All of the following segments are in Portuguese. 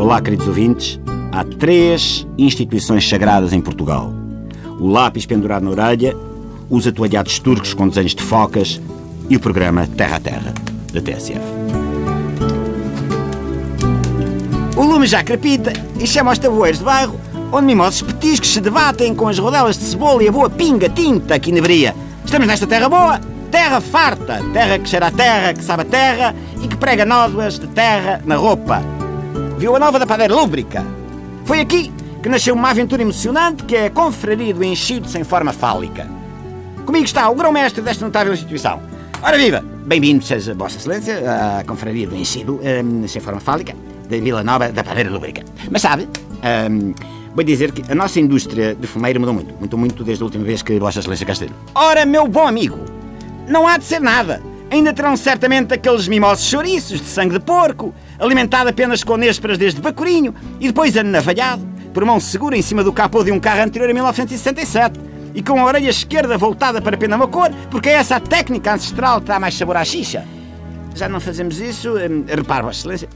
Olá, queridos ouvintes. Há três instituições sagradas em Portugal: o lápis pendurado na orelha, os atualhados turcos com desenhos de focas e o programa Terra a Terra, da TSF. O lume já crepita e chama aos tabueiros de bairro, onde mimosos petiscos se debatem com as rodelas de cebola e a boa pinga tinta que inebria. Estamos nesta terra boa, terra farta, terra que cheira a terra, que sabe a terra e que prega nódoas de terra na roupa. Viu a nova da padeira lúbrica? Foi aqui que nasceu uma aventura emocionante que é a confraria do enchido sem forma fálica. Comigo está o grão-mestre desta notável instituição. Ora viva! Bem-vindo seja Vossa Excelência à confraria do enchido hum, sem forma fálica de Vila Nova da Padeira Lúbrica. Mas sabe, hum, vou dizer que a nossa indústria de fumeiro mudou muito. Mudou muito desde a última vez que Vossa Excelência cá esteve. Ora, meu bom amigo, não há de ser nada. Ainda terão certamente aqueles mimosos chouriços de sangue de porco, alimentado apenas com nésperas desde bacurinho e depois anavalhado por mão segura em cima do capô de um carro anterior a 1967 e com a orelha esquerda voltada para Penamacor, porque é essa a técnica ancestral que dá mais sabor à xixa. Já não fazemos isso, hum, repare, Vossa Excelência,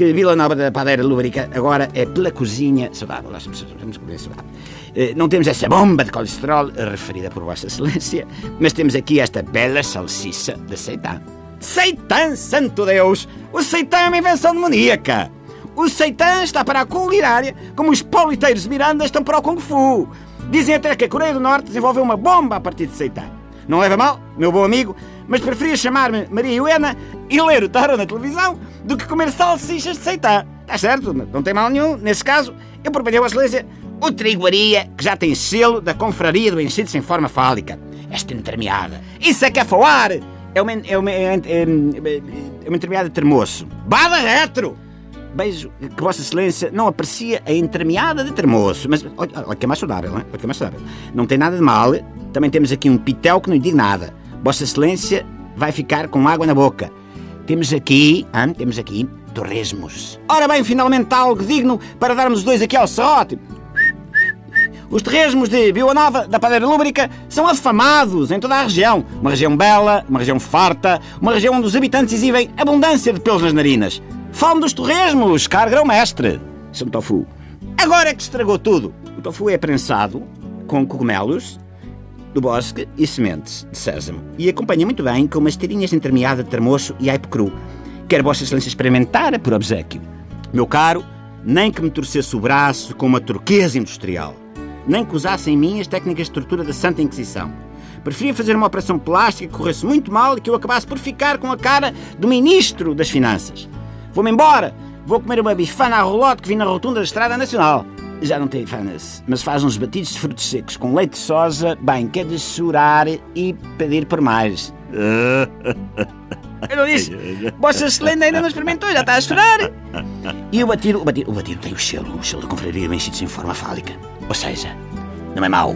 que Vila Nova da Padeira Lúbrica agora é pela cozinha saudável. Nós saudável. Eh, Não temos essa bomba de colesterol referida por Vossa Excelência, mas temos aqui esta bela salsicha de seitã. Seitã, santo Deus! O seitã é uma invenção demoníaca! O seitã está para a culinária como os politeiros de Miranda estão para o Kung Fu. Dizem até que a Coreia do Norte desenvolveu uma bomba a partir de seitã. Não leva mal, meu bom amigo, mas preferia chamar-me Maria Helena e ler o tarot na televisão do que comer salsichas de seitã. Está certo, não tem mal nenhum. Nesse caso, eu proponho a Excelência o triguaria, que já tem selo da confraria do enchido sem forma fálica. Esta entremeada. Isso é que é falar! É uma, é uma, é, é, é uma entremeada de termoço. Bada retro! Beijo que Vossa Excelência não aprecia a entremeada de termoço. Mas olha, olha que é mais saudável, não é? Olha que é mais saudável. Não tem nada de mal. Também temos aqui um pitel que não lhe diz nada. Vossa Excelência vai ficar com água na boca. Temos aqui, hã? temos aqui torresmos. Ora bem, finalmente algo digno para darmos os dois aqui ao serrote. Os terresmos de Nova, da Padeira Lúbrica, são afamados em toda a região. Uma região bela, uma região farta, uma região onde os habitantes exibem abundância de pelos nas narinas. Fome dos torresmos, caro grão-mestre. São tofu. Agora é que estragou tudo. O tofu é prensado com cogumelos do bosque e sementes de sésamo e acompanha muito bem com umas tirinhas de de termoço e aipo cru. Quero Vossa Excelência experimentar por obsequio. Meu caro, nem que me torcesse o braço com uma turquesa industrial, nem que usasse em mim as técnicas de tortura da Santa Inquisição. Preferia fazer uma operação plástica que corresse muito mal e que eu acabasse por ficar com a cara do Ministro das Finanças. Vou-me embora. Vou comer uma bifana à rolote que vi na rotunda da Estrada Nacional. Já não tem bifanas, mas faz uns batidos de frutos secos com leite de soja, bem, que é de chorar e pedir por mais. Eu não disse. Vossa Excelência ainda não experimentou, já está a chorar. E o batido, o batido, o batido tem o selo, o selo da confraria vencido em forma fálica. Ou seja, não é mau.